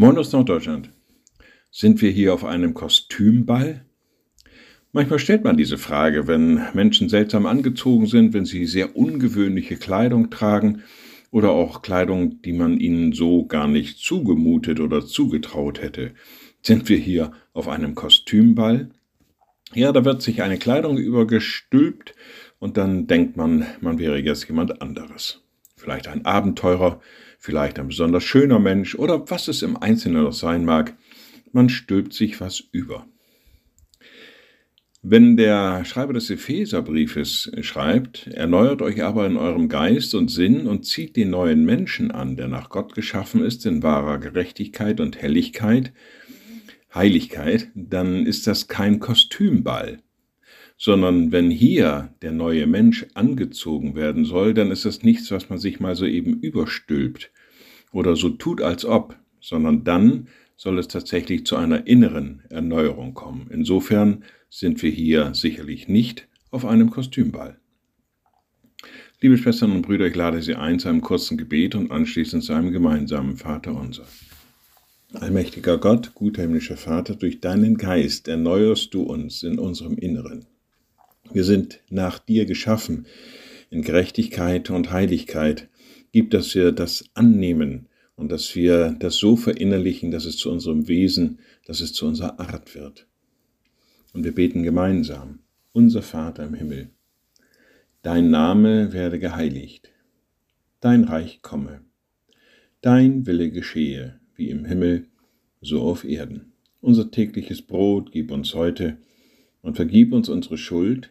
Moin aus Norddeutschland. Sind wir hier auf einem Kostümball? Manchmal stellt man diese Frage, wenn Menschen seltsam angezogen sind, wenn sie sehr ungewöhnliche Kleidung tragen oder auch Kleidung, die man ihnen so gar nicht zugemutet oder zugetraut hätte. Sind wir hier auf einem Kostümball? Ja, da wird sich eine Kleidung übergestülpt und dann denkt man, man wäre jetzt jemand anderes. Vielleicht ein Abenteurer, vielleicht ein besonders schöner Mensch oder was es im Einzelnen noch sein mag, man stülpt sich was über. Wenn der Schreiber des Epheserbriefes schreibt, erneuert euch aber in eurem Geist und Sinn und zieht den neuen Menschen an, der nach Gott geschaffen ist, in wahrer Gerechtigkeit und Helligkeit, Heiligkeit, dann ist das kein Kostümball, sondern wenn hier der neue Mensch angezogen werden soll, dann ist das nichts, was man sich mal so eben überstülpt oder so tut, als ob, sondern dann soll es tatsächlich zu einer inneren Erneuerung kommen. Insofern sind wir hier sicherlich nicht auf einem Kostümball. Liebe Schwestern und Brüder, ich lade Sie ein zu einem kurzen Gebet und anschließend zu einem gemeinsamen Vater unser. Allmächtiger Gott, guter himmlischer Vater, durch deinen Geist erneuerst du uns in unserem Inneren. Wir sind nach dir geschaffen in Gerechtigkeit und Heiligkeit. Gib, dass wir das annehmen und dass wir das so verinnerlichen, dass es zu unserem Wesen, dass es zu unserer Art wird. Und wir beten gemeinsam, unser Vater im Himmel, dein Name werde geheiligt, dein Reich komme, dein Wille geschehe, wie im Himmel, so auf Erden. Unser tägliches Brot gib uns heute und vergib uns unsere Schuld,